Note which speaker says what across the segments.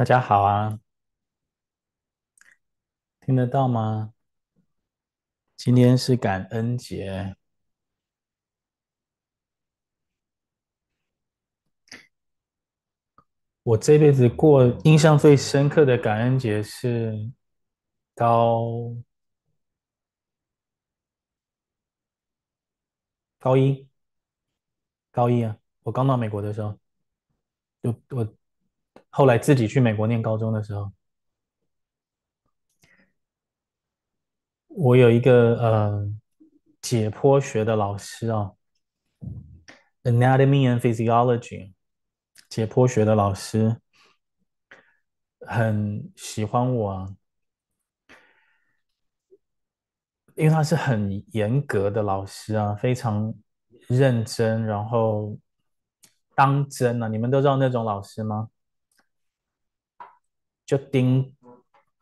Speaker 1: 大家好啊，听得到吗？今天是感恩节，我这辈子过印象最深刻的感恩节是高高一，高一啊，我刚到美国的时候，就我后来自己去美国念高中的时候。我有一个呃解剖学的老师啊，Anatomy and Physiology，解剖学的老师很喜欢我啊，因为他是很严格的老师啊，非常认真，然后当真啊。你们都知道那种老师吗？就丁。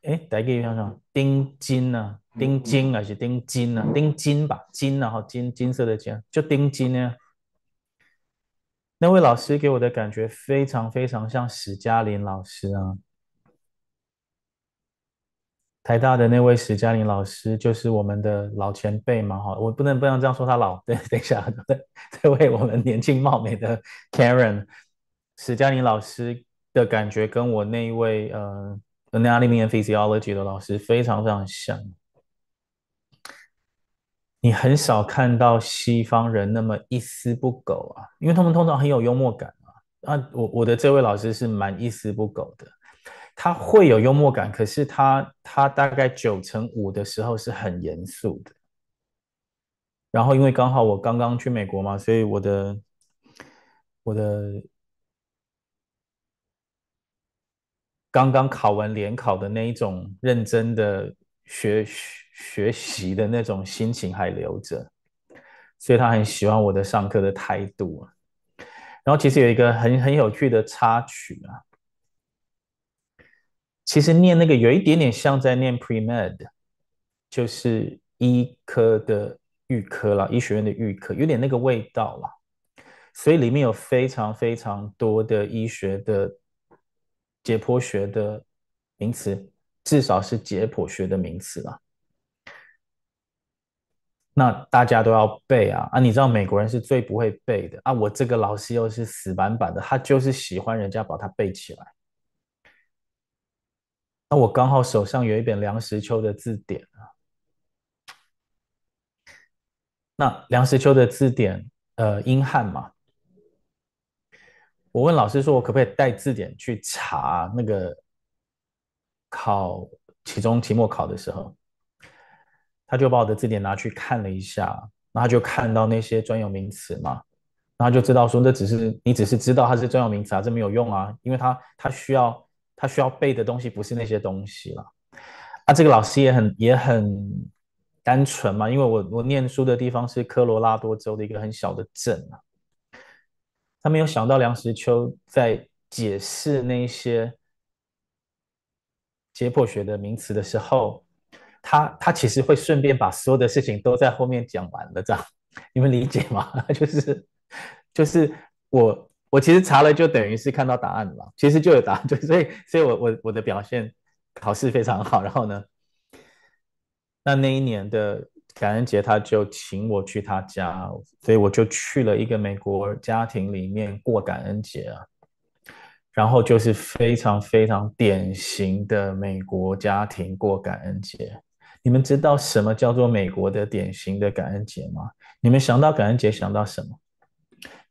Speaker 1: 哎，大家想想，钉金啊？钉金还是钉金啊？钉金吧，金然后金金色的金，就钉金呢。那位老师给我的感觉非常非常像史嘉琳老师啊。台大的那位史嘉琳老师就是我们的老前辈嘛，哈，我不能不能这样说他老。对，等一下，对，这位我们年轻貌美的 Karen，史嘉琳老师的感觉跟我那一位呃。Anatomy and Physiology 的老师非常非常像，你很少看到西方人那么一丝不苟啊，因为他们通常很有幽默感啊。啊，我我的这位老师是蛮一丝不苟的，他会有幽默感，可是他他大概九成五的时候是很严肃的。然后因为刚好我刚刚去美国嘛，所以我的我的。刚刚考完联考的那一种认真的学学习的那种心情还留着，所以他很喜欢我的上课的态度。然后其实有一个很很有趣的插曲啊，其实念那个有一点点像在念 pre-med，就是医科的预科啦，医学院的预科，有点那个味道啦。所以里面有非常非常多的医学的。解剖学的名词，至少是解剖学的名词啦。那大家都要背啊啊！你知道美国人是最不会背的啊！我这个老师又是死板板的，他就是喜欢人家把它背起来。那我刚好手上有一本梁实秋的字典啊。那梁实秋的字典，呃，英汉嘛。我问老师说：“我可不可以带字典去查那个考期中、期末考的时候？”他就把我的字典拿去看了一下，然后就看到那些专有名词嘛，然后就知道说，那只是你只是知道它是专有名词啊，这没有用啊，因为他他需要他需要背的东西不是那些东西了。啊，这个老师也很也很单纯嘛，因为我我念书的地方是科罗拉多州的一个很小的镇啊。他没有想到梁实秋在解释那些解剖学的名词的时候，他他其实会顺便把所有的事情都在后面讲完了，这样你们理解吗？就是就是我我其实查了就等于是看到答案了，其实就有答案，就 所以所以我我我的表现考试非常好，然后呢，那那一年的。感恩节，他就请我去他家，所以我就去了一个美国家庭里面过感恩节啊。然后就是非常非常典型的美国家庭过感恩节。你们知道什么叫做美国的典型的感恩节吗？你们想到感恩节想到什么？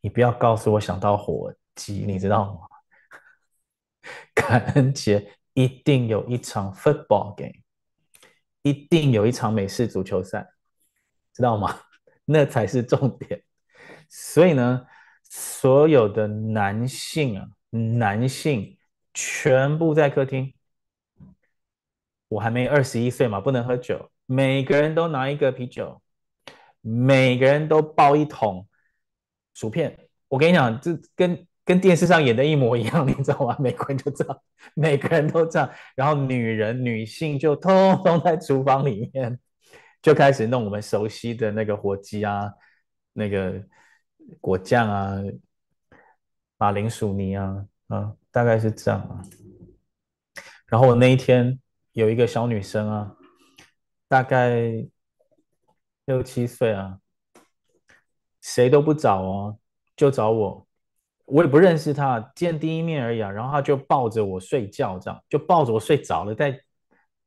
Speaker 1: 你不要告诉我想到火鸡，你知道吗？感恩节一定有一场 football game，一定有一场美式足球赛。知道吗？那才是重点。所以呢，所有的男性啊，男性全部在客厅。我还没二十一岁嘛，不能喝酒。每个人都拿一个啤酒，每个人都抱一桶薯片。我跟你讲，这跟跟电视上演的一模一样，你知道吗？美国人就这样，每个人都这样。然后女人、女性就通通在厨房里面。就开始弄我们熟悉的那个火鸡啊，那个果酱啊，马铃薯泥啊，啊，大概是这样啊。然后我那一天有一个小女生啊，大概六七岁啊，谁都不找哦，就找我，我也不认识她，见第一面而已啊。然后她就抱着我睡觉，这样就抱着我睡着了，在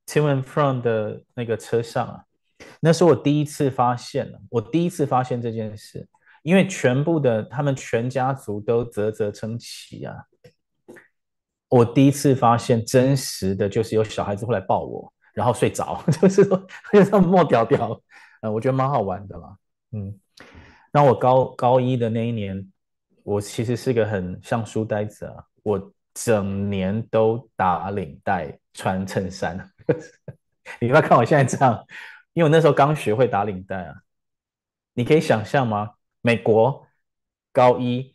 Speaker 1: to and from 的那个车上啊。那是我第一次发现，我第一次发现这件事，因为全部的他们全家族都啧啧称奇啊。我第一次发现真实的就是有小孩子会来抱我，然后睡着，就是说就这么莫屌屌，呃，我觉得蛮好玩的啦。嗯，那我高高一的那一年，我其实是个很像书呆子啊，我整年都打领带穿衬衫，你不要看我现在这样，因为我那时候刚学会打领带啊。你可以想象吗？美国高一。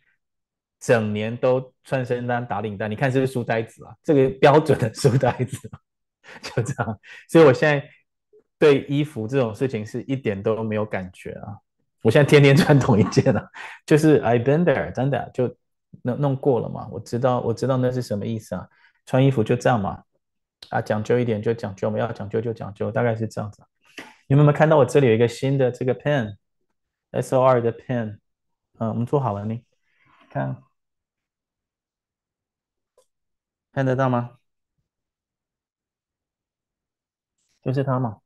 Speaker 1: 整年都穿衬衫打领带，你看是不是书呆子啊？这个标准的书呆子，就这样。所以我现在对衣服这种事情是一点都没有感觉啊。我现在天天穿同一件啊，就是 I've been there，真的就弄弄过了嘛。我知道，我知道那是什么意思啊。穿衣服就这样嘛，啊，讲究一点就讲究，我们要讲究就讲究，大概是这样子。你们有没有看到我这里有一个新的这个 pen，S O R 的 pen？嗯，我们做好了呢，看。看得到吗？就是它嘛，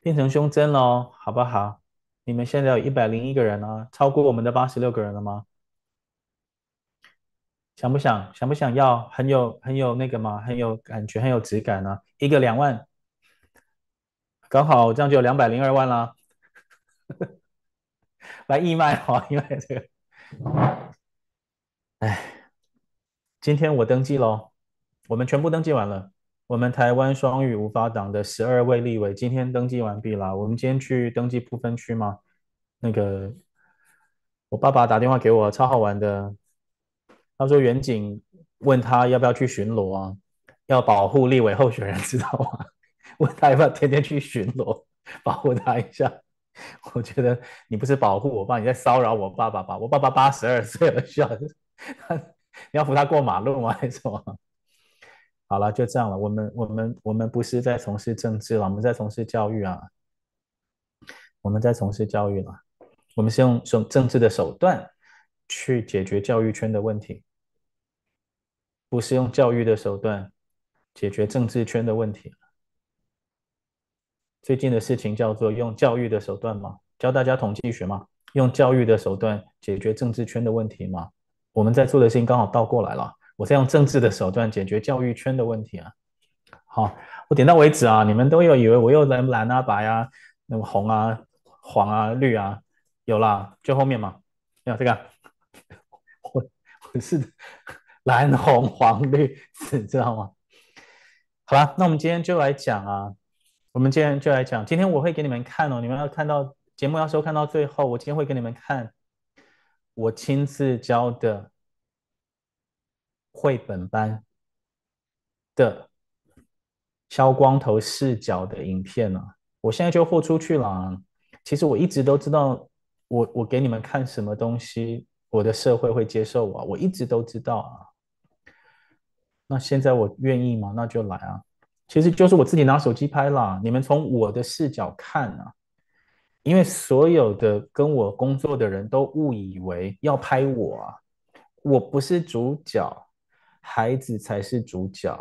Speaker 1: 变成胸针喽，好不好？你们现在有一百零一个人了，超过我们的八十六个人了吗？想不想？想不想要？很有很有那个吗？很有感觉，很有质感呢、一个两万，刚好这样就有两百零二万啦。来义卖哈，因为这个，哎。今天我登记喽，我们全部登记完了。我们台湾双语无法党的十二位立委今天登记完毕了。我们今天去登记不分区吗？那个我爸爸打电话给我，超好玩的。他说远景问他要不要去巡逻啊，要保护立委候选人，知道吗？问他要不要天天去巡逻，保护他一下。我觉得你不是保护我爸，你在骚扰我爸爸吧？我爸爸八十二岁了，需要。你要扶他过马路吗？还是什么？好了，就这样了。我们我们我们不是在从事政治了，我们在从事教育啊。我们在从事教育了。我们是用用政治的手段去解决教育圈的问题，不是用教育的手段解决政治圈的问题。最近的事情叫做用教育的手段吗？教大家统计学吗？用教育的手段解决政治圈的问题吗？我们在做的事情刚好倒过来了，我在用政治的手段解决教育圈的问题啊。好，我点到为止啊。你们都有以为我又蓝蓝啊白啊，那么红啊黄啊绿啊，有啦，就后面嘛。没有这个，我我是 蓝红黄绿紫，知道吗？好吧，那我们今天就来讲啊。我们今天就来讲，今天我会给你们看哦。你们要看到节目要收看到最后，我今天会给你们看。我亲自教的绘本班的削光头视角的影片啊，我现在就豁出去了啊。其实我一直都知道，我我给你们看什么东西，我的社会会接受我，我一直都知道啊。那现在我愿意吗？那就来啊。其实就是我自己拿手机拍啦，你们从我的视角看啊。因为所有的跟我工作的人都误以为要拍我啊，我不是主角，孩子才是主角，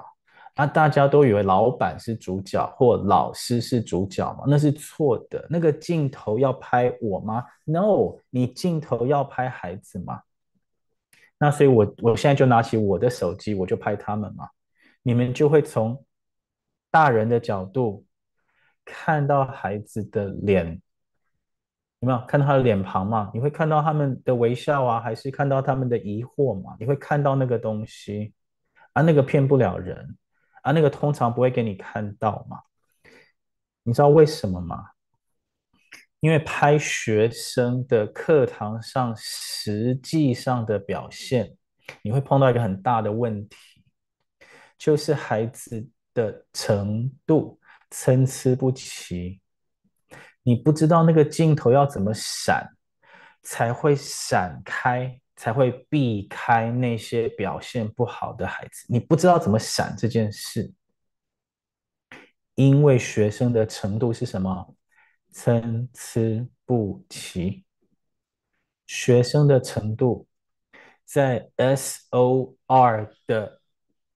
Speaker 1: 啊，大家都以为老板是主角或老师是主角嘛，那是错的。那个镜头要拍我吗？No，你镜头要拍孩子吗？那所以我我现在就拿起我的手机，我就拍他们嘛，你们就会从大人的角度看到孩子的脸。有没有看到他的脸庞嘛？你会看到他们的微笑啊，还是看到他们的疑惑嘛？你会看到那个东西啊，那个骗不了人啊，那个通常不会给你看到嘛？你知道为什么吗？因为拍学生的课堂上实际上的表现，你会碰到一个很大的问题，就是孩子的程度参差不齐。你不知道那个镜头要怎么闪，才会闪开才会避开那些表现不好的孩子。你不知道怎么闪这件事，因为学生的程度是什么？参差不齐。学生的程度在 SOR 的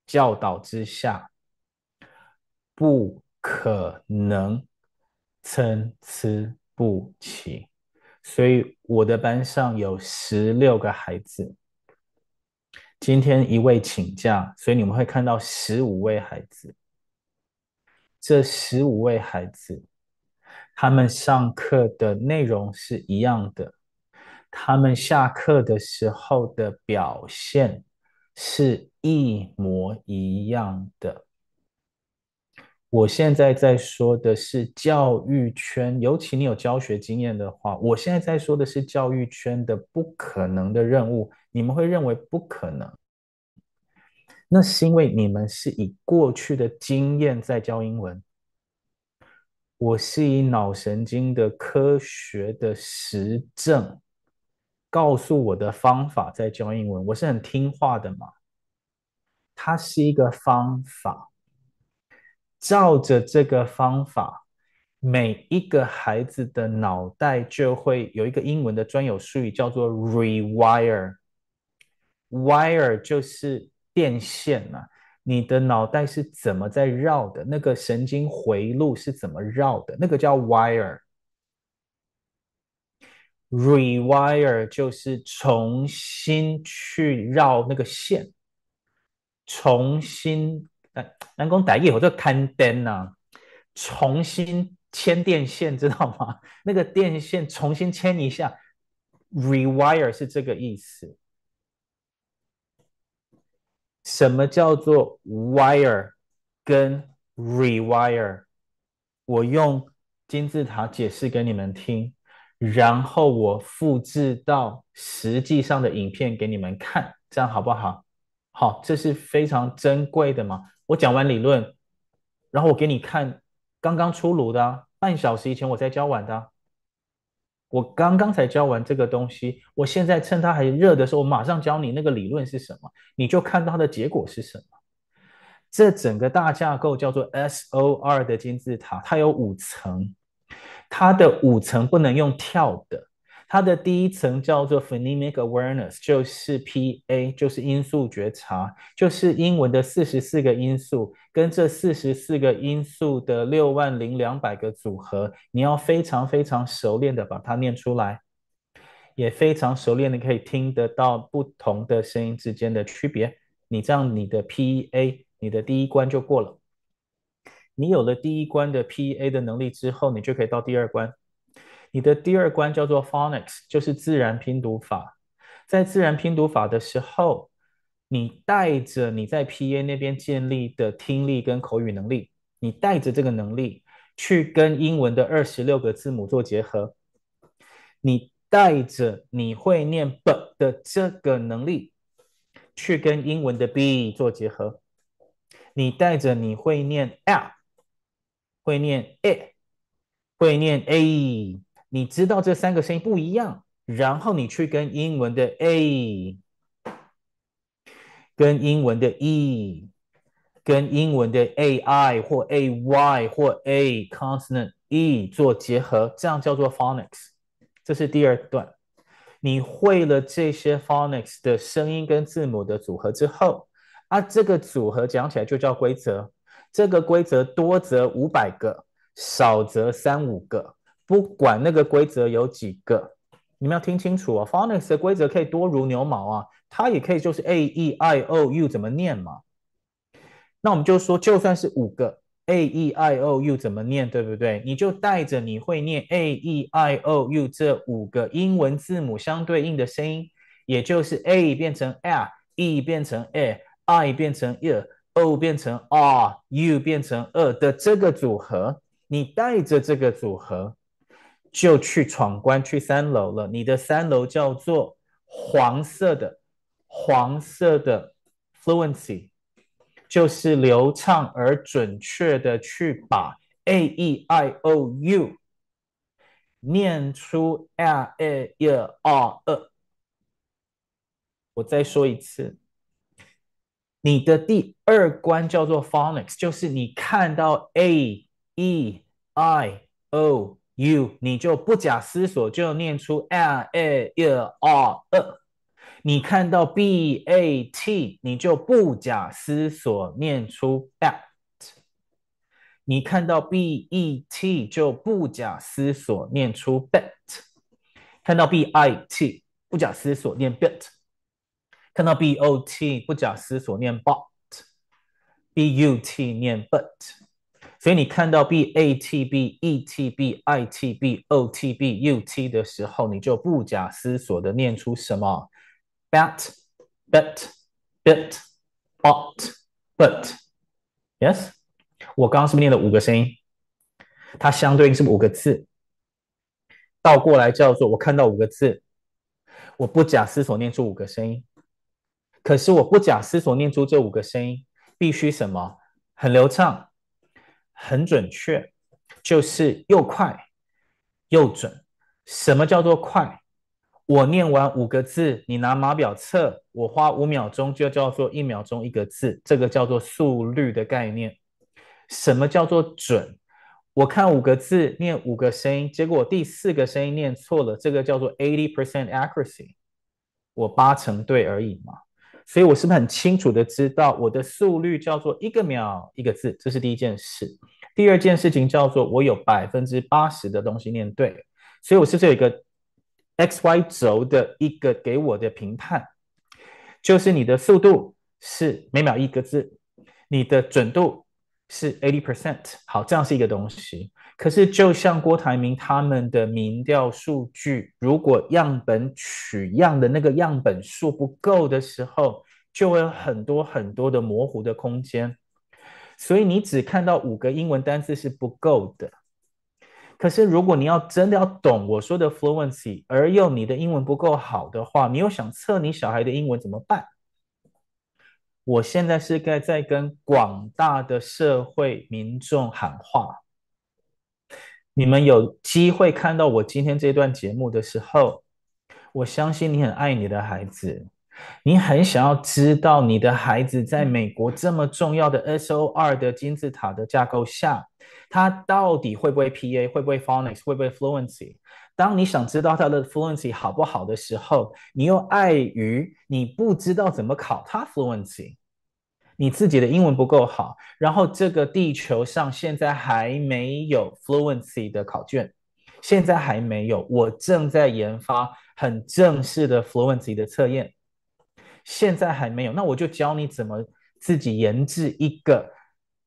Speaker 1: 教导之下，不可能参差不齐。所以我的班上有十六个孩子，今天一位请假，所以你们会看到十五位孩子。这十五位孩子，他们上课的内容是一样的，他们下课的时候的表现是一模一样的。我现在在说的是教育圈，尤其你有教学经验的话，我现在在说的是教育圈的不可能的任务。你们会认为不可能，那是因为你们是以过去的经验在教英文。我是以脑神经的科学的实证，告诉我的方法在教英文。我是很听话的嘛，它是一个方法。照着这个方法，每一个孩子的脑袋就会有一个英文的专有术语，叫做 rewire。wire 就是电线呐、啊，你的脑袋是怎么在绕的？那个神经回路是怎么绕的？那个叫 wire。rewire 就是重新去绕那个线，重新。南宫大业，我就看灯呐，重新牵电线，知道吗？那个电线重新牵一下，rewire 是这个意思。什么叫做 wire 跟 rewire？我用金字塔解释给你们听，然后我复制到实际上的影片给你们看，这样好不好？好，这是非常珍贵的嘛。我讲完理论，然后我给你看刚刚出炉的，半小时以前我才教完的。我刚刚才教完这个东西，我现在趁它还热的时候，我马上教你那个理论是什么，你就看到它的结果是什么。这整个大架构叫做 SOR 的金字塔，它有五层，它的五层不能用跳的。它的第一层叫做 phonemic awareness，就是 PA，就是音素觉察，就是英文的四十四个音素跟这四十四个音素的六万零两百个组合，你要非常非常熟练的把它念出来，也非常熟练的可以听得到不同的声音之间的区别。你这样，你的 PA，你的第一关就过了。你有了第一关的 PA 的能力之后，你就可以到第二关。你的第二关叫做 phonics，就是自然拼读法。在自然拼读法的时候，你带着你在 PA 那边建立的听力跟口语能力，你带着这个能力去跟英文的二十六个字母做结合。你带着你会念 b 的这个能力去跟英文的 b 做结合。你带着你会念 l，会念 a，会念 a。你知道这三个声音不一样，然后你去跟英文的 a、跟英文的 e、跟英文的 ai 或 ay 或 a consonant e 做结合，这样叫做 phonics。这是第二段。你会了这些 phonics 的声音跟字母的组合之后，啊，这个组合讲起来就叫规则。这个规则多则五百个，少则三五个。不管那个规则有几个，你们要听清楚哦。Phonics 的规则可以多如牛毛啊，它也可以就是 A E I O U 怎么念嘛。那我们就说，就算是五个 A E I O U 怎么念，对不对？你就带着你会念 A E I O U 这五个英文字母相对应的声音，也就是 A 变成 L，E 变成 A，I 变成 I，O 变成 R，U 变成 E 的这个组合，你带着这个组合。就去闯关，去三楼了。你的三楼叫做黄色的，黄色的 fluency，就是流畅而准确的去把 a e i o u 念出 l a e r e。我再说一次，你的第二关叫做 phonics，就是你看到 a e i o you，你就不假思索就念出 a e i o u。你看到 b a t，你就不假思索念出 bat。你看到 b e t，就不假思索念出 bet。看到 b i t，不假思索念 bit。看到 b o t，不假思索念 bot。b u t 念 but。所以你看到 b a t b e t b i t b o t b u t 的时候，你就不假思索的念出什么？Bat, bet, bit bot but. Yes，我刚刚是不是念了五个声音？它相对应是五个字，倒过来叫做我看到五个字，我不假思索念出五个声音。可是我不假思索念出这五个声音，必须什么？很流畅，很准确，就是又快又准。什么叫做快？我念完五个字，你拿码表测，我花五秒钟就叫做一秒钟一个字，这个叫做速率的概念。什么叫做准？我看五个字，念五个声音，结果第四个声音念错了，这个叫做 eighty percent accuracy，我八成对而已嘛。所以我是不是很清楚的知道我的速率叫做一个秒一个字？这是第一件事。第二件事情叫做我有百分之八十的东西念对，所以我是不是有一个？x y 轴的一个给我的评判，就是你的速度是每秒一个字，你的准度是 eighty percent。好，这样是一个东西。可是就像郭台铭他们的民调数据，如果样本取样的那个样本数不够的时候，就会有很多很多的模糊的空间。所以你只看到五个英文单词是不够的。可是，如果你要真的要懂我说的 fluency，而又你的英文不够好的话，你又想测你小孩的英文怎么办？我现在是该在跟广大的社会民众喊话。你们有机会看到我今天这段节目的时候，我相信你很爱你的孩子。你很想要知道你的孩子在美国这么重要的 SOR 的金字塔的架构下，他到底会不会 PA，会不会 Phonics，会不会 Fluency？当你想知道他的 Fluency 好不好的时候，你又碍于你不知道怎么考他 Fluency，你自己的英文不够好，然后这个地球上现在还没有 Fluency 的考卷，现在还没有，我正在研发很正式的 Fluency 的测验。现在还没有，那我就教你怎么自己研制一个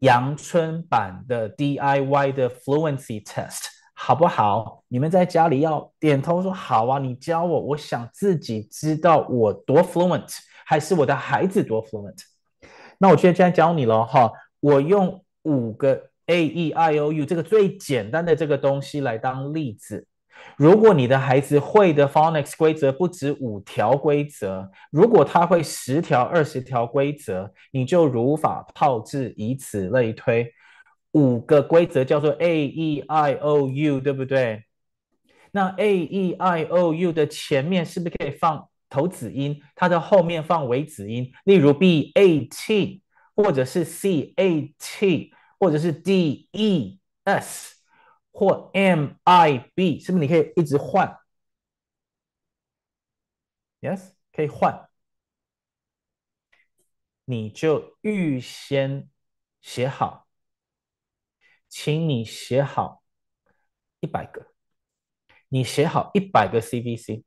Speaker 1: 阳春版的 DIY 的 Fluency Test，好不好？你们在家里要点头说好啊！你教我，我想自己知道我多 fluent，还是我的孩子多 fluent？那我现在教你了哈，我用五个 A E I O U 这个最简单的这个东西来当例子。如果你的孩子会的 phonics 规则不止五条规则，如果他会十条、二十条规则，你就如法炮制，以此类推。五个规则叫做 A E I O U，对不对？那 A E I O U 的前面是不是可以放头子音？它的后面放尾子音，例如 B A T，或者是 C A T，或者是 D E S。或 M I B 是不是你可以一直换？Yes，可以换。你就预先写好，请你写好一百个，你写好一百个 CVC，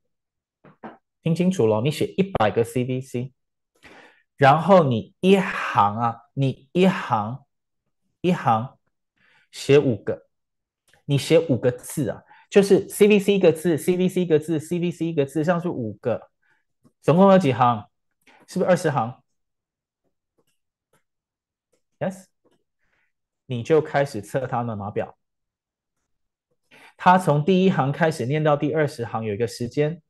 Speaker 1: 听清楚了，你写一百个 CVC，然后你一行啊，你一行一行写五个。你写五个字啊，就是 CVC 一个字，CVC 一个字，CVC 一个字，像是五个，总共有几行？是不是二十行？Yes，你就开始测他的码表。他从第一行开始念到第二十行有一个时间，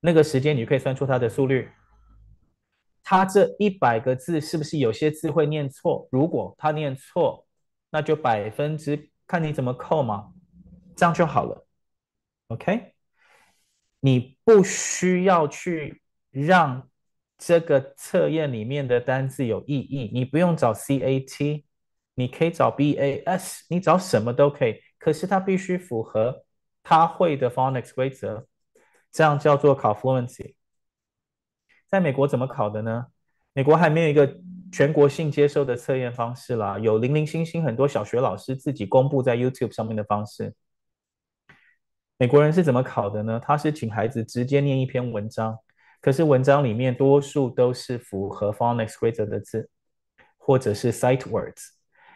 Speaker 1: 那个时间你就可以算出他的速率。他这一百个字是不是有些字会念错？如果他念错，那就百分之。看你怎么扣嘛，这样就好了。OK，你不需要去让这个测验里面的单字有意义。你不用找 CAT，你可以找 BAS，你找什么都可以。可是它必须符合他会的 phonics 规则，这样叫做考 fluency。在美国怎么考的呢？美国还没有一个全国性接受的测验方式啦，有零零星星很多小学老师自己公布在 YouTube 上面的方式。美国人是怎么考的呢？他是请孩子直接念一篇文章，可是文章里面多数都是符合 phonics 规则的字，或者是 sight words，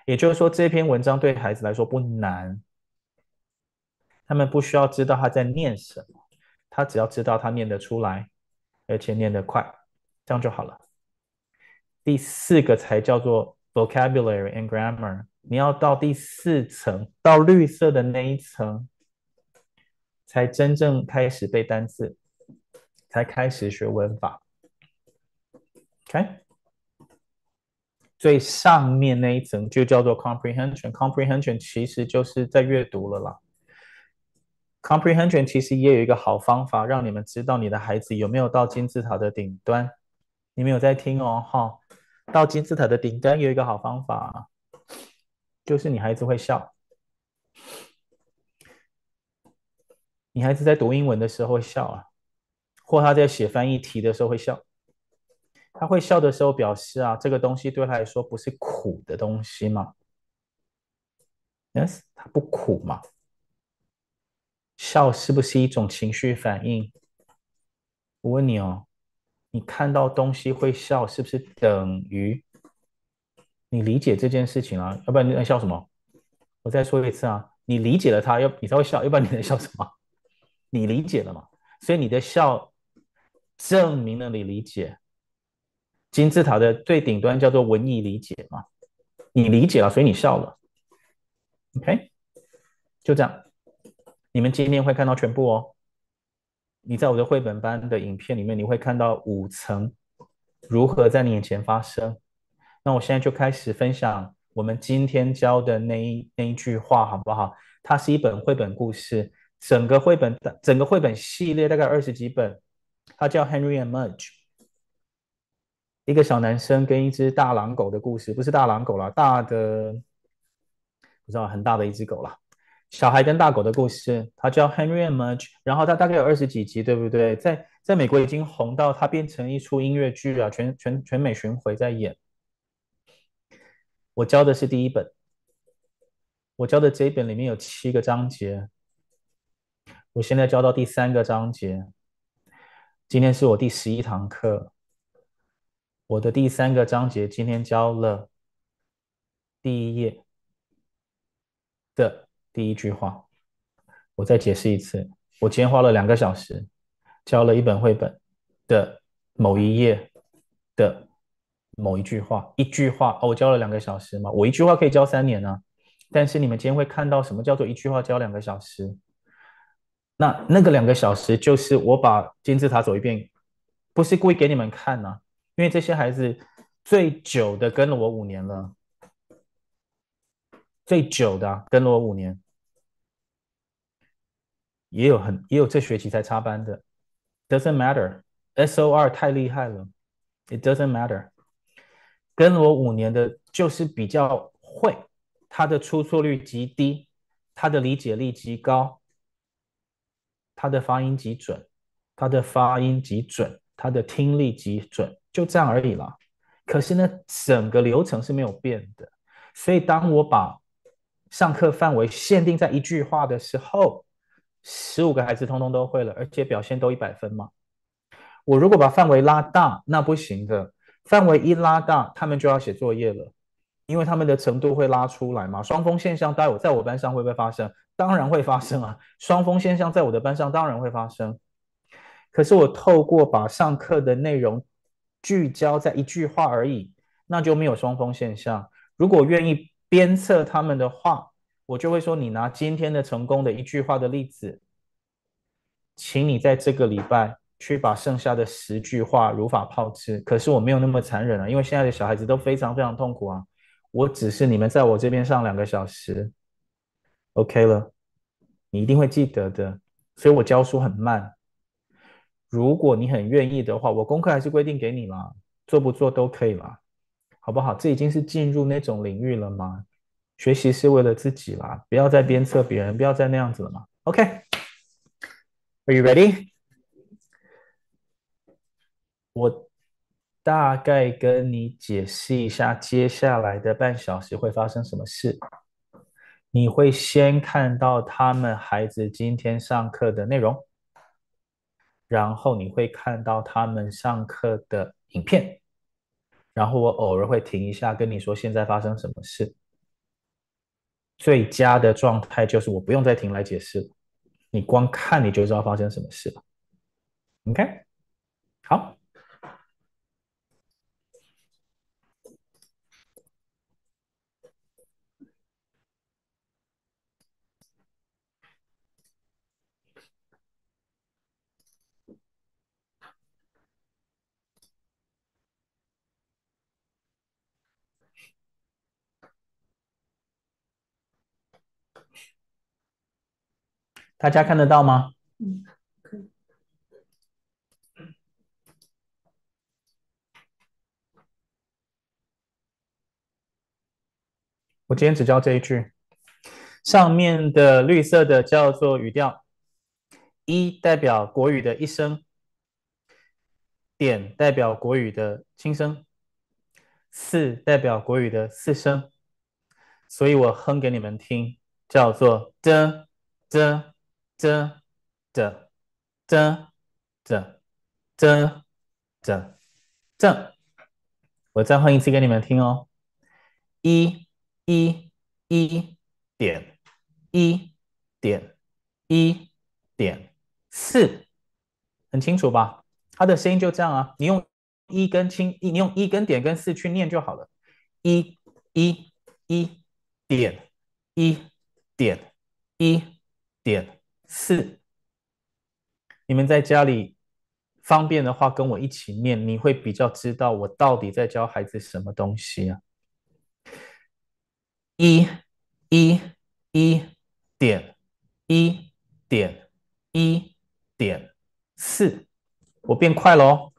Speaker 1: 也就是说这篇文章对孩子来说不难，他们不需要知道他在念什么，他只要知道他念得出来，而且念得快，这样就好了。第四个才叫做 vocabulary and grammar，你要到第四层，到绿色的那一层。才真正开始背单词，才开始学文法。OK，最上面那一层就叫做 comprehension。comprehension 其实就是在阅读了啦。comprehension 其实也有一个好方法，让你们知道你的孩子有没有到金字塔的顶端。你们有在听哦，哈，到金字塔的顶端有一个好方法，就是你孩子会笑。你孩子在读英文的时候会笑啊，或他在写翻译题的时候会笑。他会笑的时候表示啊，这个东西对他来说不是苦的东西吗？Yes，他不苦嘛。笑是不是一种情绪反应？我问你哦，你看到东西会笑，是不是等于你理解这件事情啊？要不然你在笑什么？我再说一次啊，你理解了他，要你才会笑，要不然你在笑什么？你理解了吗？所以你的笑证明了你理解。金字塔的最顶端叫做文艺理解嘛，你理解了，所以你笑了。OK，就这样。你们今天会看到全部哦。你在我的绘本班的影片里面，你会看到五层如何在你眼前发生。那我现在就开始分享我们今天教的那一那一句话，好不好？它是一本绘本故事。整个绘本的整个绘本系列大概二十几本，它叫 Henry and Mudge，一个小男生跟一只大狼狗的故事，不是大狼狗啦，大的不知道很大的一只狗啦。小孩跟大狗的故事，它叫 Henry and Mudge，然后它大概有二十几集，对不对？在在美国已经红到它变成一出音乐剧啊，全全全美巡回在演。我教的是第一本，我教的这一本里面有七个章节。我现在教到第三个章节，今天是我第十一堂课。我的第三个章节今天教了第一页的第一句话。我再解释一次，我今天花了两个小时教了一本绘本的某一页的某一句话，一句话哦，我教了两个小时嘛，我一句话可以教三年呢、但是你们今天会看到什么叫做一句话教两个小时？那那个两个小时就是我把金字塔走一遍，不是故意给你们看呐，因为这些孩子最久的跟了我五年了，最久的跟了我五年，也有很也有这学期才插班的，doesn't matter，SOR 太厉害了，it doesn't matter，跟了我五年的就是比较会，他的出错率极低，他的理解力极高。他的发音极准，他的发音极准，他的听力极准，就这样而已啦。可是呢，整个流程是没有变的。所以当我把上课范围限定在一句话的时候，十五个孩子通通都会了，而且表现都一百分嘛。我如果把范围拉大，那不行的。范围一拉大，他们就要写作业了，因为他们的程度会拉出来嘛。双峰现象待我在我班上会不会发生？当然会发生啊，双峰现象在我的班上当然会发生。可是我透过把上课的内容聚焦在一句话而已，那就没有双峰现象。如果愿意鞭策他们的话，我就会说：你拿今天的成功的一句话的例子，请你在这个礼拜去把剩下的十句话如法炮制。可是我没有那么残忍啊，因为现在的小孩子都非常非常痛苦啊。我只是你们在我这边上两个小时。OK 了，你一定会记得的。所以我教书很慢。如果你很愿意的话，我功课还是规定给你嘛，做不做都可以啦，好不好？这已经是进入那种领域了吗？学习是为了自己啦，不要再鞭策别人，不要再那样子了嘛。OK，Are you ready？我大概跟你解释一下接下来的半小时会发生什么事。你会先看到他们孩子今天上课的内容。然后你会看到他们上课的影片，然后我偶尔会停一下跟你说现在发生什么事。最佳的状态就是我不用再停来解释，你光看你就知道发生什么事了。OK，好，大家看得到吗？嗯，可以。我今天只教这一句，上面的绿色的叫做语调，一代表国语的一声，点代表国语的轻声，四代表国语的四声，所以我哼给你们听，叫做的的。这这这这这这这，我再换一次给你们听哦。一一一点一点一点四，很清楚吧？它的声音就这样啊。你用一跟轻一，你用一跟点跟四去念就好了。一一一点一点一点。四，你们在家里方便的话，跟我一起念，你会比较知道我到底在教孩子什么东西啊？一，一，一点，一点，一点，四，我变快了哦。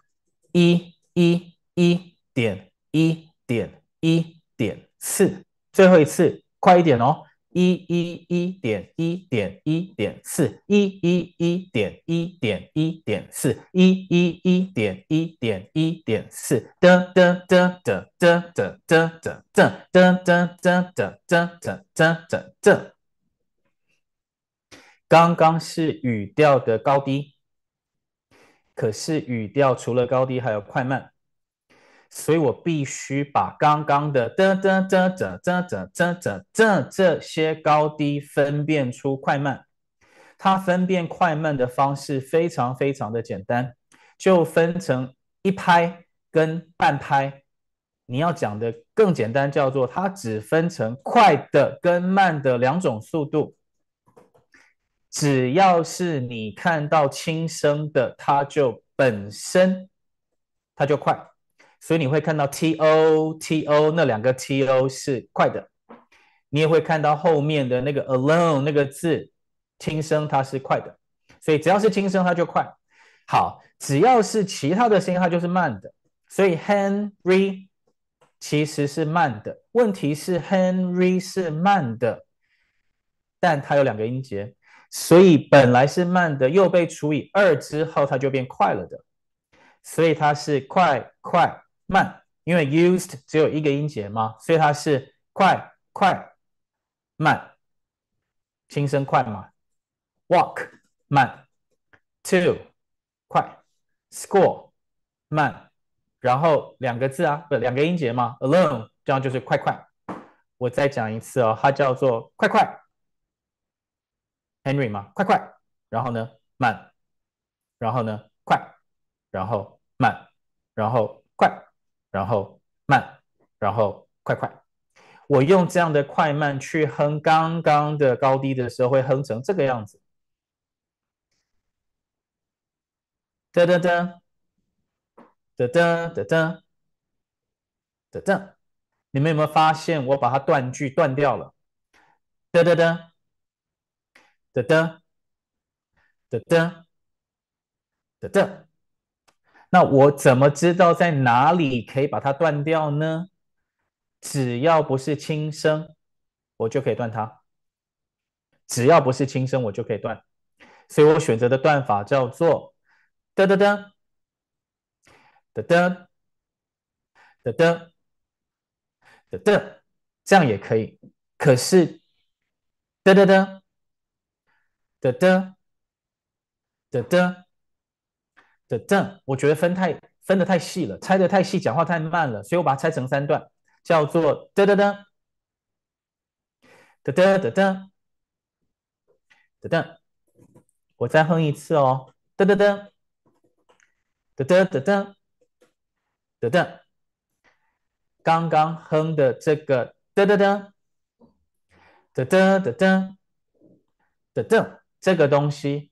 Speaker 1: 一，一，一点，一点，一点，四，最后一次，快一点哦。一一一点一点一点四，一一一点一点一点四，一一一点一点一点四，哒哒哒哒哒哒哒哒哒哒哒哒哒哒哒哒哒哒。刚刚是语调的高低，可是语调除了高低还有快慢。所以我必须把刚刚的哒哒哒哒哒哒哒哒哒这些高低分辨出快慢。它分辨快慢的方式非常非常的简单，就分成一拍跟半拍。你要讲的更简单，叫做它只分成快的跟慢的两种速度。只要是你看到轻声的，它就本身它就快。所以你会看到 t o t o 那两个 t o 是快的，你也会看到后面的那个 alone 那个字轻声它是快的，所以只要是轻声它就快。好，只要是其他的声音它就是慢的。所以 Henry 其实是慢的，问题是 Henry 是慢的，但它有两个音节，所以本来是慢的，又被除以二之后它就变快了的，所以它是快快。慢，因为 used 只有一个音节嘛，所以它是快快慢，轻声快嘛。walk 慢，to 快，score 慢，然后两个字啊，不两个音节嘛，alone 这样就是快快。我再讲一次哦，它叫做快快，Henry 嘛，快快，然后呢？慢，然后呢？快，然后慢，然后。然后慢，然后快快。我用这样的快慢去哼刚刚的高低的时候，会哼成这个样子。哒哒哒，哒哒哒哒，哒哒。你们有没有发现我把它断句断掉了？哒哒哒，哒哒，哒哒，的的。那我怎么知道在哪里可以把它断掉呢？只要不是轻声，我就可以断它。只要不是轻声，我就可以断。所以我选择的断法叫做的的的的的的的的，这样也可以。可是的的的的的的噔，我觉得分太分的太细了，拆的太细，讲话太慢了，所以我把它拆成三段，叫做噔噔噔，噔噔噔噔，噔噔。我再哼一次哦，噔噔噔，噔噔噔噔，噔噔。刚刚哼的这个噔噔噔，噔噔噔噔，噔噔，这个东西。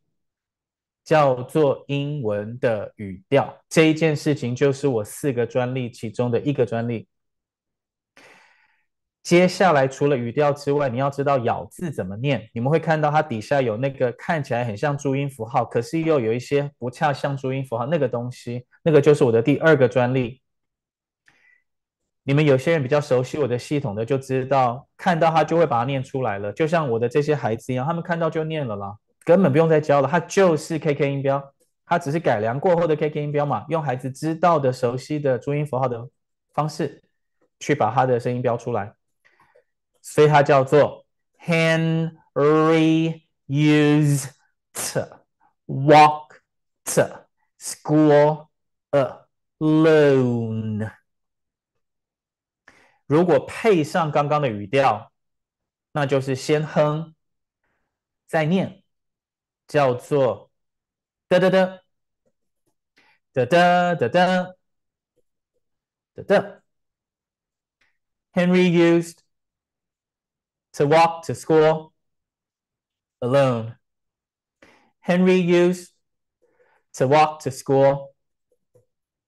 Speaker 1: 叫做英文的语调。这一件事情就是我四个专利其中的一个专利。接下来除了语调之外，你要知道咬字怎么念。你们会看到它底下有那个看起来很像注音符号，可是又有一些不恰像注音符号那个东西，那个就是我的第二个专利。你们有些人比较熟悉我的系统的，就知道看到它就会把它念出来了，就像我的这些孩子一样，他们看到就念了啦，根本不用再教了，它就是 KK 音标，它只是改良过后的 KK 音标嘛，用孩子知道的、熟悉的注音符号的方式去把它的声音标出来。所以它叫做 Henry used walk to school alone。如果配上刚刚的语调，那就是先哼再念，叫做哒哒哒哒哒哒哒哒哒。Henry used to walk to school alone. Henry used to walk to school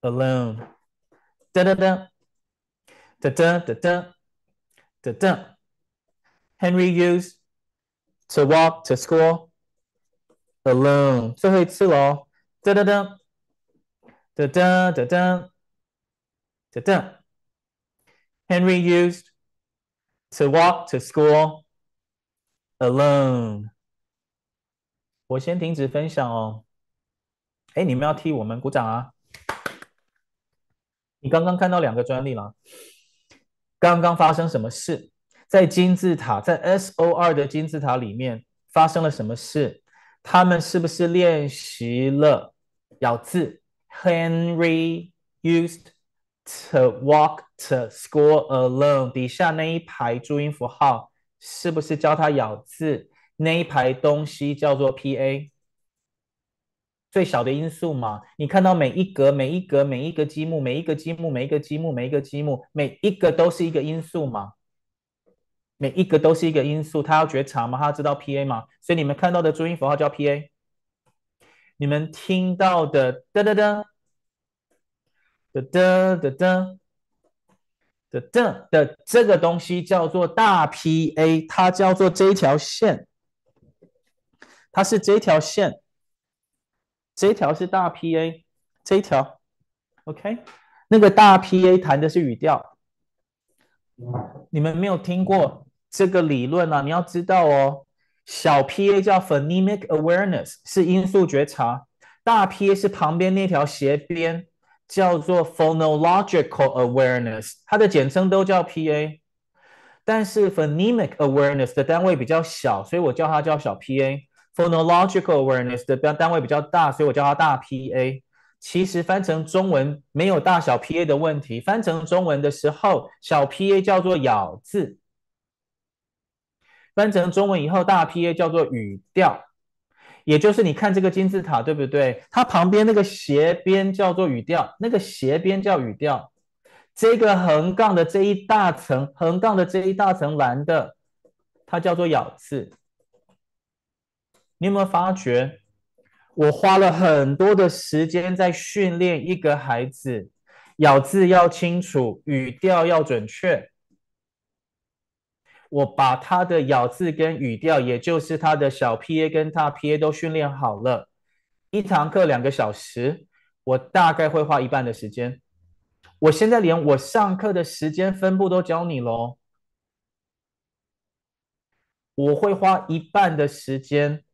Speaker 1: alone. Da da da da da da da da da. Henry used to walk to school alone，最后一次喽，噔噔噔，噔噔噔噔，噔噔。Henry used to walk to school alone。我先停止分享哦。哎，你们要替我们鼓掌啊！你刚刚看到两个专利了。刚刚发生什么事？在金字塔，在 S O R 的金字塔里面发生了什么事？他们是不是练习了咬字？Henry used To walk to school alone，底下那一排注音符号是不是教他咬字？那一排东西叫做 PA，最小的因素嘛。你看到每一格、每一格、每一个积木、每一个积木、每一个积木、每一个积木，每一个都是一个因素嘛？每一个都是一个因素，他要觉察嘛？他要知道 PA 嘛？所以你们看到的注音符号叫 PA，你们听到的哒哒哒。的的的的的的的这个东西叫做大 PA，它叫做这一条线，它是这一条线，这一条是大 PA，这一条，OK，那个大 PA 弹的是语调，你们没有听过这个理论啊？你要知道哦，小 PA 叫 phonemic awareness，是音素觉察，大 PA 是旁边那条斜边。叫做 phonological awareness，它的简称都叫 PA，但是 phonemic awareness 的单位比较小，所以我叫它叫小 PA。phonological awareness 的单单位比较大，所以我叫它大 PA。其实翻成中文没有大小 PA 的问题，翻成中文的时候，小 PA 叫做咬字，翻成中文以后，大 PA 叫做语调。也就是你看这个金字塔，对不对？它旁边那个斜边叫做语调，那个斜边叫语调。这个横杠的这一大层，横杠的这一大层蓝的，它叫做咬字。你有没有发觉？我花了很多的时间在训练一个孩子，咬字要清楚，语调要准确。我把他的咬字跟语调，也就是他的小 PA 跟大 PA 都训练好了，一堂课两个小时，我大概会花一半的时间。我现在连我上课的时间分布都教你喽。我会花一半的时间，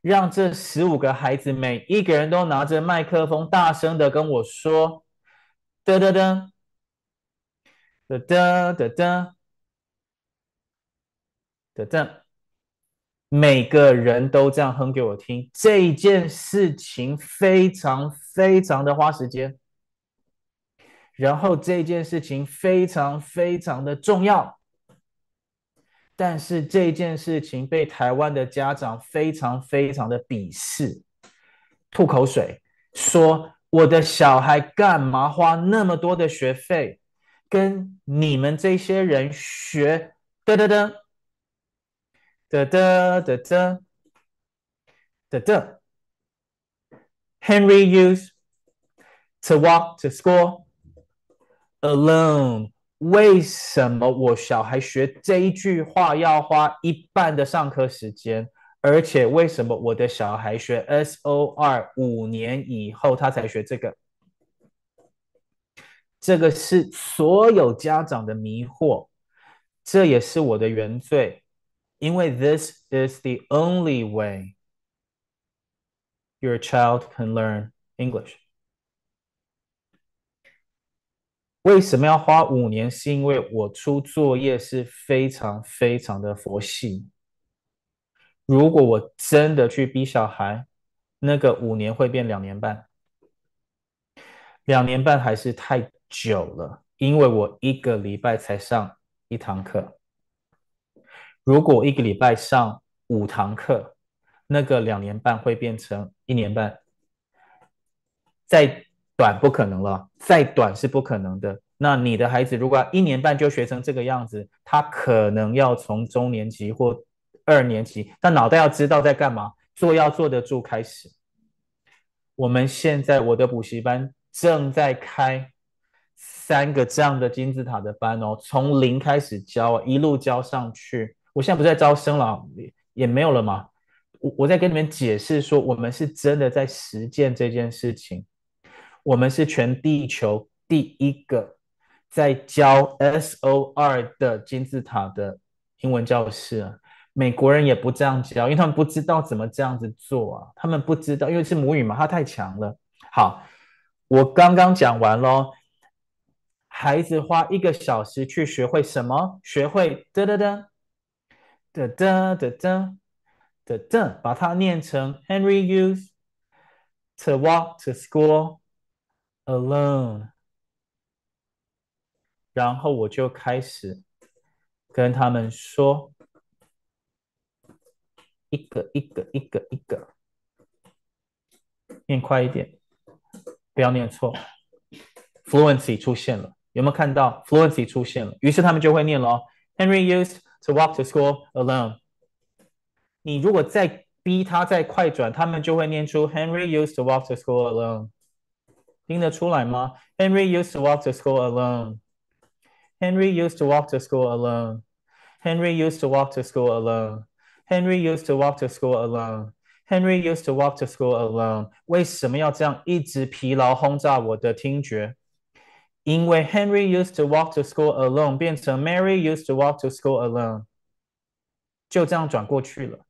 Speaker 1: 让这十五个孩子每一个人都拿着麦克风，大声的跟我说：“哒哒哒，哒哒哒哒。”的，每个人都这样哼给我听，这件事情非常非常的花时间，然后这件事情非常非常的重要，但是这件事情被台湾的家长非常非常的鄙视，吐口水，说我的小孩干嘛花那么多的学费跟你们这些人学？噔噔噔。哒哒哒哒哒哒。Henry used to walk to school alone。为什么我小孩学这一句话要花一半的上课时间？而且为什么我的小孩学 SOR 五年以后他才学这个？这个是所有家长的迷惑，这也是我的原罪。因为 this is the only way your child can learn English。为什么要花五年？是因为我出作业是非常非常的佛系。如果我真的去逼小孩，那个五年会变两年半。两年半还是太久了，因为我一个礼拜才上一堂课。如果一个礼拜上五堂课，那个两年半会变成一年半，再短不可能了，再短是不可能的。那你的孩子如果一年半就学成这个样子，他可能要从中年级或二年级，他脑袋要知道在干嘛，做要坐得住开始。我们现在我的补习班正在开三个这样的金字塔的班哦，从零开始教，一路教上去。我现在不是在招生了，也没有了嘛。我我在跟你们解释说，我们是真的在实践这件事情。我们是全地球第一个在教 SOR 的金字塔的英文教室啊。美国人也不这样教，因为他们不知道怎么这样子做啊。他们不知道，因为是母语嘛，他太强了。好，我刚刚讲完咯。孩子花一个小时去学会什么？学会哒哒哒。的的的的的的，把它念成 Henry used to walk to school alone。然后我就开始跟他们说，一个一个一个一个，念快一点，不要念错。Fluency 出现了，有没有看到 Fluency 出现了？于是他们就会念了 Henry used。To walk to school alone。你如果再逼他再快转，他们就会念出 Henry used to walk to school alone。听得出来吗？Henry used to walk to school alone。Henry used to walk to school alone。Henry used to walk to school alone。Henry used to walk to school alone。Henry used to walk to school alone。为什么要这样一直疲劳轰炸我的听觉？ 因为 Henry used to walk to school alone 变成 Mary used to walk to school alone，就这样转过去了。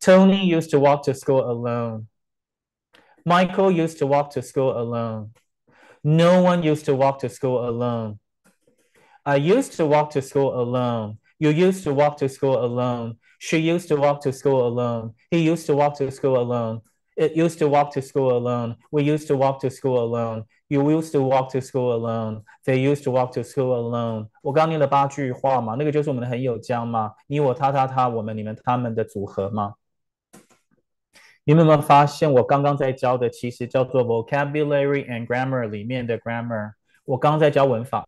Speaker 1: Tony used to walk to school alone。Michael used to walk to school alone。No one used to walk to school alone。I used to walk to school alone。You used to walk to school alone。She used to walk to school alone。He used to walk to school alone。 It used to walk to school alone. We used to walk to school alone. You used to walk to school alone. They used to walk to school alone. 我刚念了八句话嘛，那个就是我们的很有将嘛，你我他他他，我们你们他们的组合嘛。你们有没有发现，我刚刚在教的其实叫做 vocabulary and grammar 里面的 grammar。我刚刚在教文法，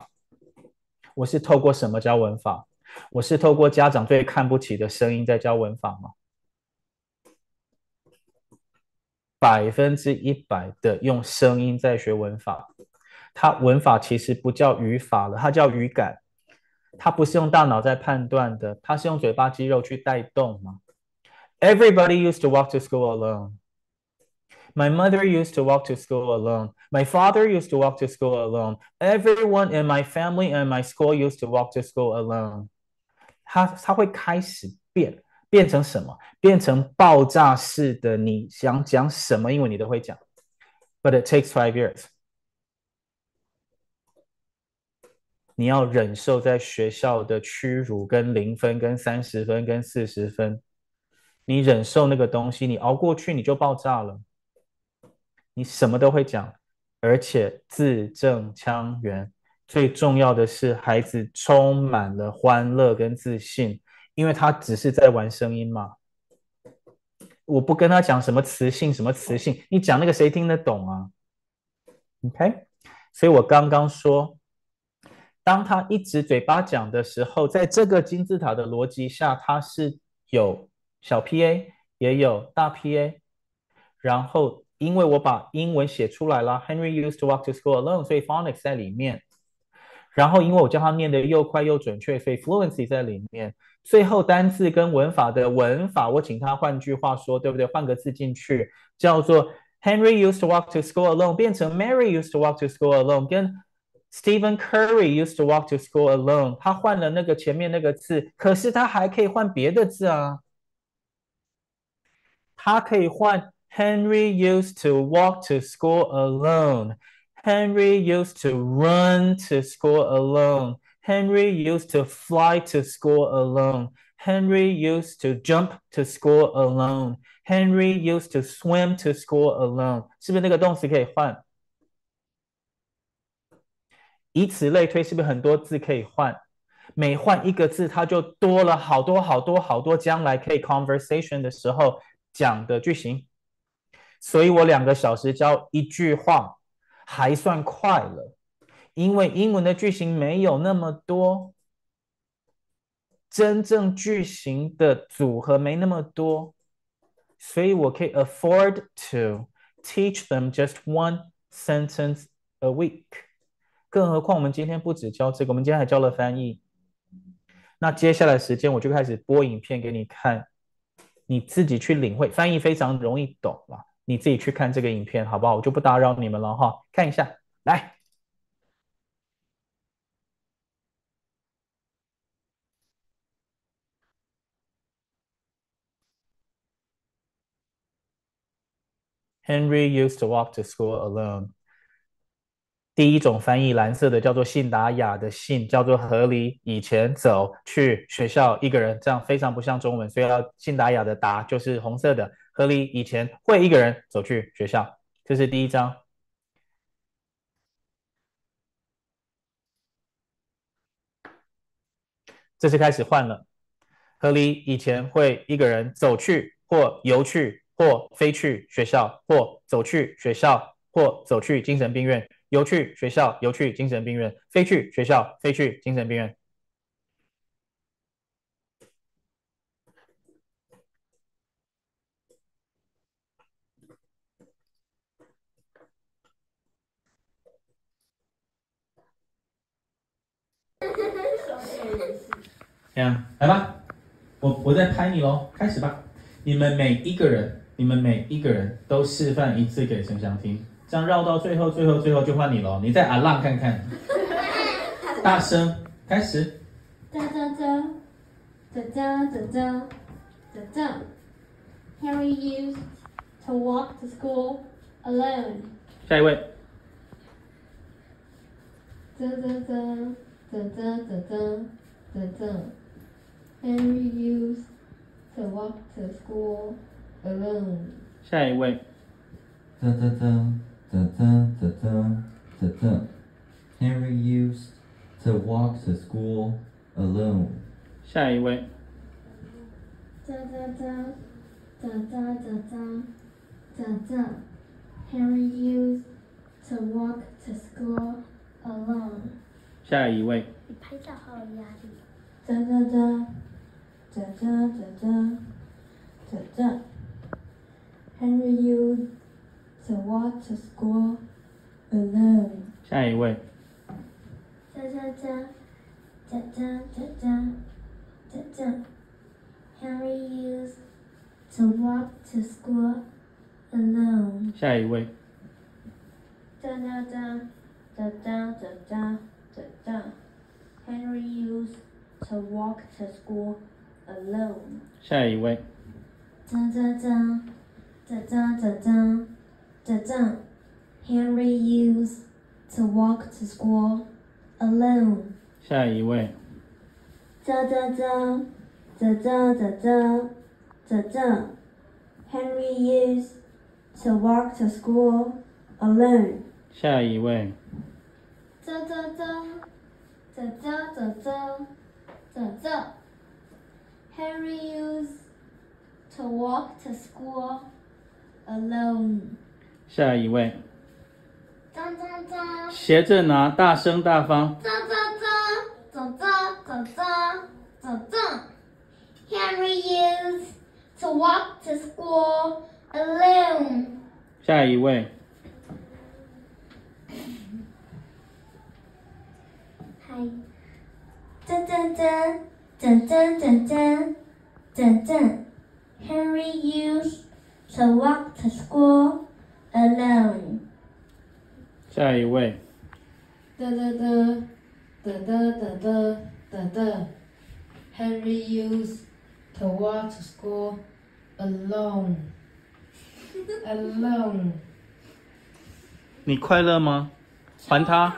Speaker 1: 我是透过什么教文法？我是透过家长最看不起的声音在教文法吗？ 百分之一百的用声音在学文法，它文法其实不叫语法了，它叫语感，它不是用大脑在判断的，它是用嘴巴肌肉去带动嘛。Everybody used to walk to school alone. My mother used to walk to school alone. My father used to walk to school alone. Everyone in my family and my school used to walk to school alone. 它它会开始变，变成什么？变成爆炸式的，你想讲什么英文你都会讲。But it takes five years. 你要忍受在学校的屈辱，跟零分，跟三十分，跟四十分。你忍受那个东西，你熬过去，你就爆炸了。你什么都会讲，而且字正腔圆。最重要的是，孩子充满了欢乐跟自信，因为他只是在玩声音嘛。我不跟他讲什么磁性，什么磁性，你讲那个谁听得懂啊？OK，所以我刚刚说，当他一直嘴巴讲的时候，在这个金字塔的逻辑下，他是有小 PA，也有大 PA，然后因为我把英文写出来了，Henry used to walk to school alone，所以 phonics 在里面。然后因为我教他念得又快又准确，所以 fluency 在里面。最后单字跟文法的文法，我请他换句话说，对不对？换个字进去，叫做 Henry used to walk to school alone，变成 Mary used to walk to school alone，跟 Stephen Curry used to walk to school alone。他换了那个前面那个字，可是他还可以换别的字啊。他可以换 Henry used to walk to school alone。Henry used to run to school alone. Henry used to fly to school alone. Henry used to jump to school alone. Henry used to swim to school alone. 是不是那个动词可以换？以此类推，是不是很多字可以换？每换一个字，它就多了好多好多好多将来可以 conversation 的时候讲的句型。所以我两个小时教一句话。 还算快了，因为英文的句型没有那么多，真正句型的组合没那么多，所以我可以 afford to teach them just one sentence a week。更何况我们今天不只教这个，我们今天还教了翻译。那接下来时间我就开始播影片给你看，你自己去领会，翻译非常容易懂了。你自己去看这个影片，好不好？我就不打扰你们了哈。看一下，来。Henry used to walk to school alone。第一种翻译，蓝色的叫做信达雅的信，叫做合理以前走去学校一个人，这样非常不像中文，所以要信达雅的达就是红色的。何梨以前会一个人走去学校，这是第一章。这次开始换了。何梨以前会一个人走去或游去或飞去学校，或走去学校或走去精神病院，游去学校，游去精神病院，飞去学校，飞去精神病院。这样来吧，我我在拍你喽，开始吧。你们每一个人，你们每一个人都示范一次给丞相听，这样绕到最后，最后，最后就换你喽。你再啊浪看看，大声开始。哒哒哒，哒哒哒哒，哒哒。Harry used to walk to school alone。下一位。哒哒哒，哒哒哒哒，哒哒。Henry used to walk to school alone。下一位。哒哒哒哒哒哒哒哒哒。Henry used to walk to school alone。下一位。哒哒哒哒哒哒哒哒哒。Henry used to walk to school alone。下一位。你拍照好有压力。 da da da, da da da da, da da. Henry used the water score alone. 下一位。da da da, da da da da, da da. Henry used to walk to school
Speaker 2: alone.
Speaker 1: 下一位。
Speaker 2: da da da, da da da da, da da. Henry used to walk to school alone.
Speaker 1: 下一位。
Speaker 2: 张张张，张张张张，张张。Henry used to walk to school alone.
Speaker 1: 下一位。
Speaker 2: 张张张，张张张张，张张。Henry used to walk to school alone.
Speaker 1: 下一位。
Speaker 2: 张张张，张张张张。the. Harry used to walk to school alone.
Speaker 1: 下一位，
Speaker 2: 走走走，
Speaker 1: 斜着拿，大声大方。
Speaker 2: 走走走，走走走走走走。Henry used to walk to school alone.
Speaker 1: 下一位，
Speaker 2: 嗨。Dun used to walk to school alone.
Speaker 1: 下一位。
Speaker 2: 哒哒哒，哒哒哒哒哒哒。Henry used to walk to school alone. Alone.
Speaker 1: 你快乐吗？还他。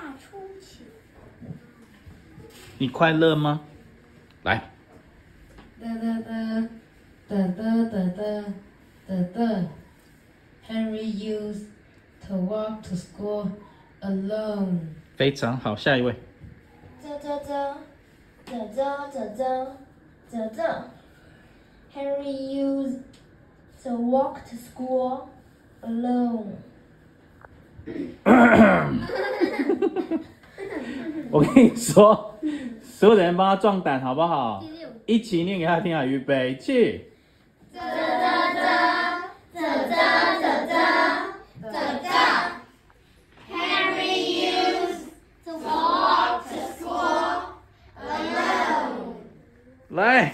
Speaker 1: 你快乐吗？来。
Speaker 2: 哒哒哒哒哒哒哒哒哒。Henry used to walk to school alone。
Speaker 1: 非常好，下一位。
Speaker 2: 哒哒哒哒哒哒哒哒哒。Henry used to walk to school alone。
Speaker 1: 我跟你说， 所有人帮他壮胆，好不好？一起念给他听啊！预备起。
Speaker 2: 来，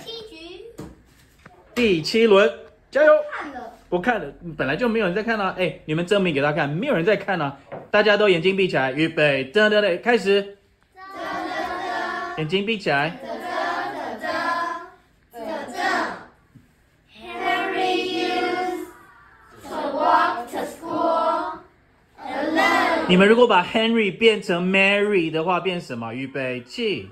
Speaker 1: 第七轮，加油！
Speaker 2: 看了。
Speaker 1: 不看了，本来就没有人在看啊！哎，你们证明给他看，没有人在看啊！大家都眼睛闭起来，预备，哒哒哒，开始。眼睛闭起来。
Speaker 2: Henry to walk to school alone。
Speaker 1: 你们如果把 Henry 变成 Mary 的话，变什么？预备起。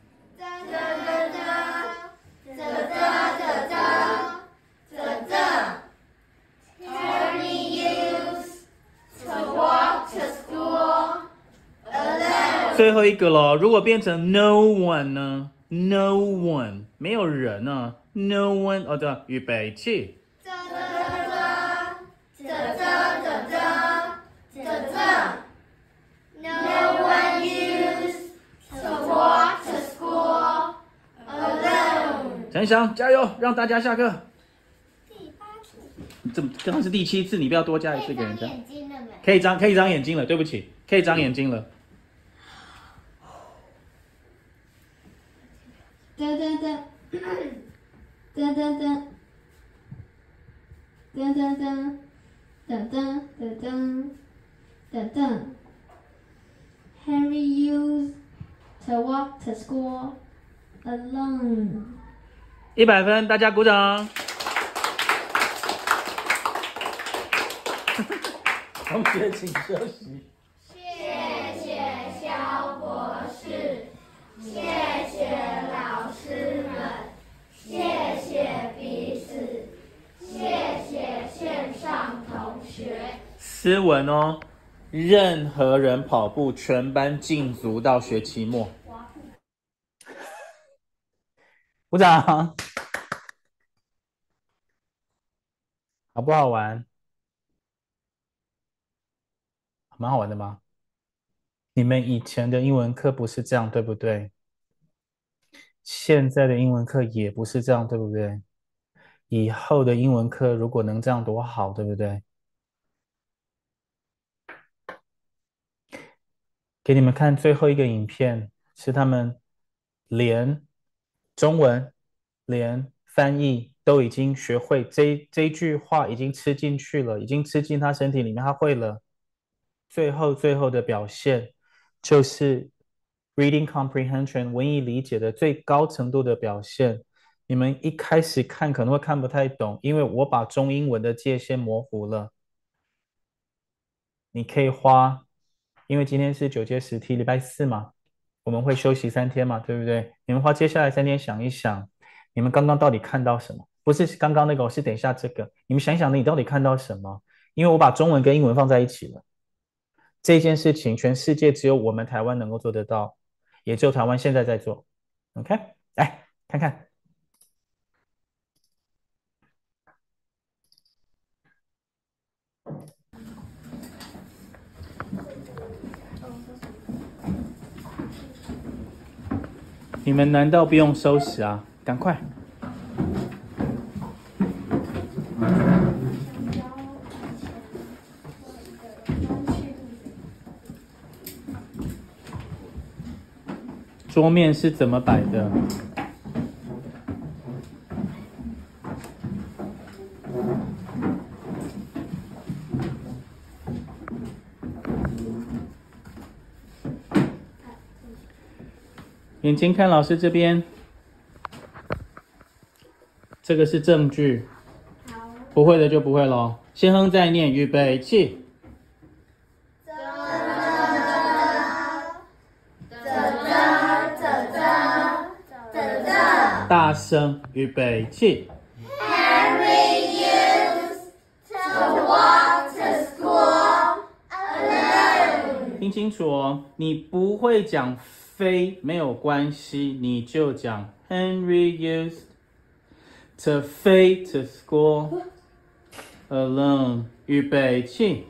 Speaker 1: 最后一个咯，如果变成 No one 呢？No one 没有人啊，No one 哦对，预备起。想一想，加油，让大家下课。
Speaker 2: 第八次。
Speaker 1: 你这刚刚是第七次，你不要多加一次给人家。可以张，可以张眼睛了。对不起，可以张眼睛了。
Speaker 2: 噔噔噔，噔噔噔，噔噔噔，噔噔噔噔噔噔。Henry used to walk to school alone。
Speaker 1: 一百分，大家鼓掌。同学，请休息。斯文哦，任何人跑步，全班禁足到学期末。鼓掌。好不好玩？蛮好玩的吗？你们以前的英文课不是这样，对不对？现在的英文课也不是这样，对不对？以后的英文课如果能这样多好，对不对？给你们看最后一个影片，是他们连中文、连翻译都已经学会，这这句话已经吃进去了，已经吃进他身体里面，他会了。最后最后的表现就是 reading comprehension 文艺理解的最高程度的表现。你们一开始看可能会看不太懂，因为我把中英文的界限模糊了。你可以花，因为今天是九阶十题，礼拜四嘛，我们会休息三天嘛，对不对？你们花接下来三天想一想，你们刚刚到底看到什么？不是刚刚那个，是等一下这个。你们想一想，你到底看到什么？因为我把中文跟英文放在一起了。这件事情，全世界只有我们台湾能够做得到，也只有台湾现在在做。OK，来看看，你们难道不用收拾啊？赶快！桌面是怎么摆的？眼睛看老师这边，这个是证据。不会的就不会喽。先哼再念，预备起。大声，预备起。
Speaker 2: Henry used to walk to school alone.
Speaker 1: 听清楚哦，你不会讲飞没有关系，你就讲 Henry used to 飞 to school alone. 预备起。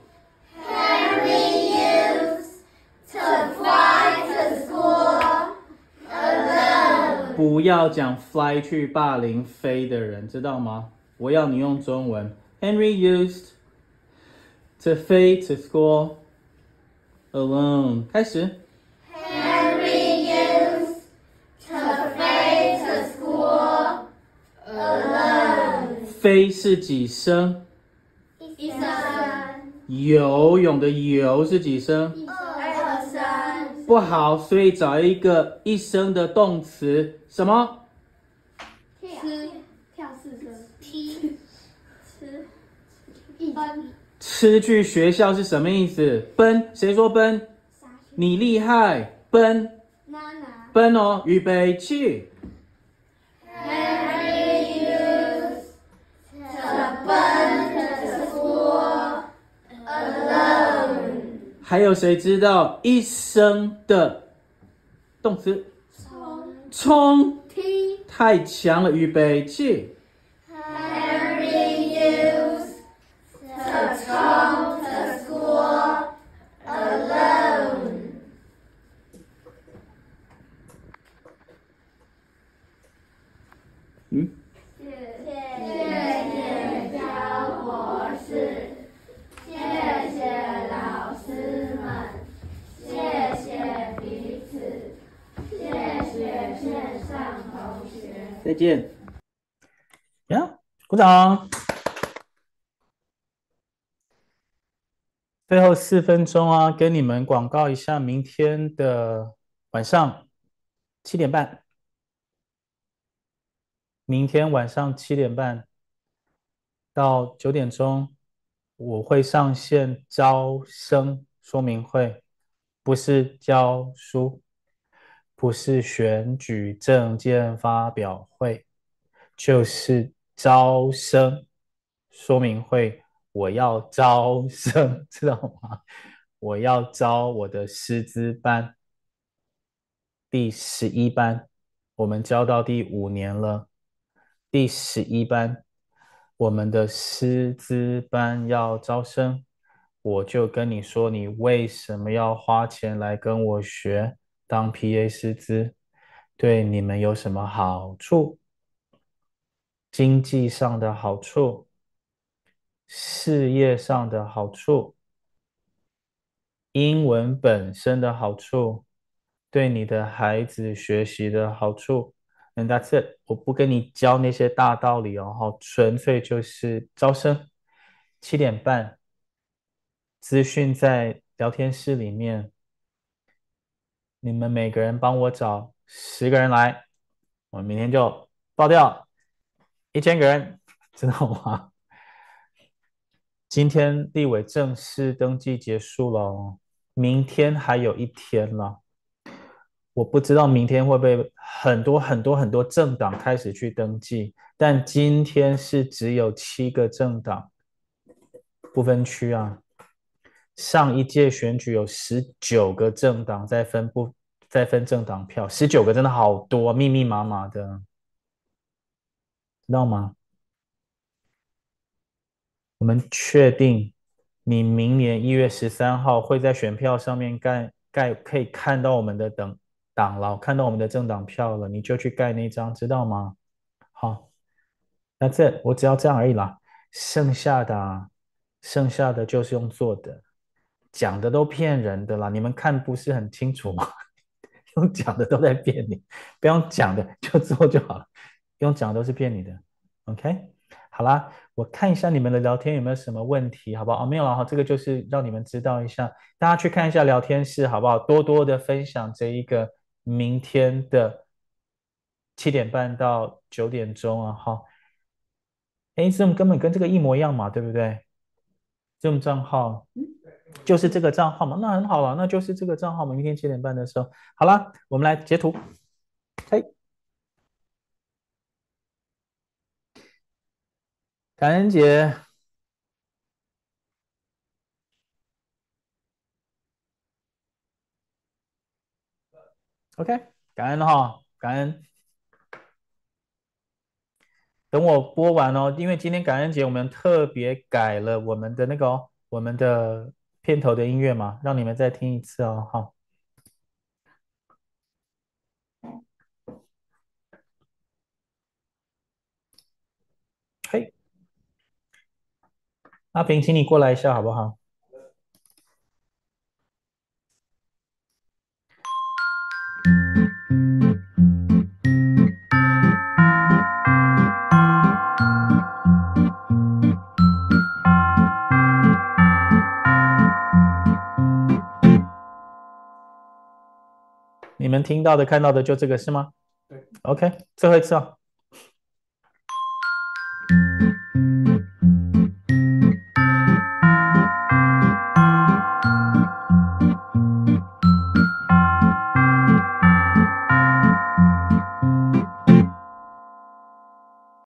Speaker 1: 不要讲 fly 去霸凌飞的人，知道吗？我要你用中文。Henry used to 飞 to school alone。开始。飞是几声？
Speaker 2: 一声。
Speaker 1: 游泳的游是几声？不好，所以找一个一声的动词，什么？
Speaker 2: 跳，跳四声。踢，吃，一奔。
Speaker 1: 吃去学校是什么意思？奔，谁说奔？你厉害，奔。
Speaker 2: 娜娜。
Speaker 1: 奔哦，预备起。还有谁知道一生的动词？冲！冲！
Speaker 2: 踢！
Speaker 1: 太强了，预备起。见，呀，鼓掌！最后四分钟啊，跟你们广告一下，明天的晚上七点半，明天晚上七点半到九点钟，我会上线招生说明会，不是教书。不是选举政见发表会，就是招生说明会。我要招生，知道吗？我要招我的师资班，第十一班，我们教到第五年了。第十一班，我们的师资班要招生，我就跟你说，你为什么要花钱来跟我学当 PA 师资？对你们有什么好处？经济上的好处，事业上的好处，英文本身的好处，对你的孩子学习的好处。And that's it，我不跟你教那些大道理哦，纯粹就是招生，七点半，资讯在聊天室里面，你们每个人帮我找十个人来，我明天就爆掉一千个人，知道吗？今天立委正式登记结束了，明天还有一天了。我不知道明天会不会很多很多很多政党开始去登记，但今天是只有七个政党，不分区啊。上一届选举有十九个政党在分不在分政党票，十九个真的好多，密密麻麻的，知道吗？我们确定你明年一月十三号会在选票上面盖盖可以看到我们的等。党了，看到我们的政党票了，你就去盖那张，知道吗？好，那这我只要这样而已啦。剩下的，剩下的就是用做的，讲的都骗人的啦。你们看不是很清楚吗？用讲的都在骗你，不用讲的就做就好了。用讲的都是骗你的。OK，好啦，我看一下你们的聊天有没有什么问题，好不好？哦，没有了哈，这个就是让你们知道一下，大家去看一下聊天室，好不好？多多的分享这一个。明天的七点半到九点钟啊，哈，哎这种根本跟这个一模一样嘛，对不对这种账号就是这个账号嘛，那很好了，那就是这个账号嘛。明天七点半的时候，好了，我们来截图。嘿，感恩节，OK，感恩哈，感恩。等我播完哦，因为今天感恩节，我们特别改了我们的那个、哦、我们的片头的音乐嘛，让你们再听一次哦，好。嘿，阿平，请你过来一下好不好？你们听到的、看到的就这个是吗？对，OK，最后一次哦。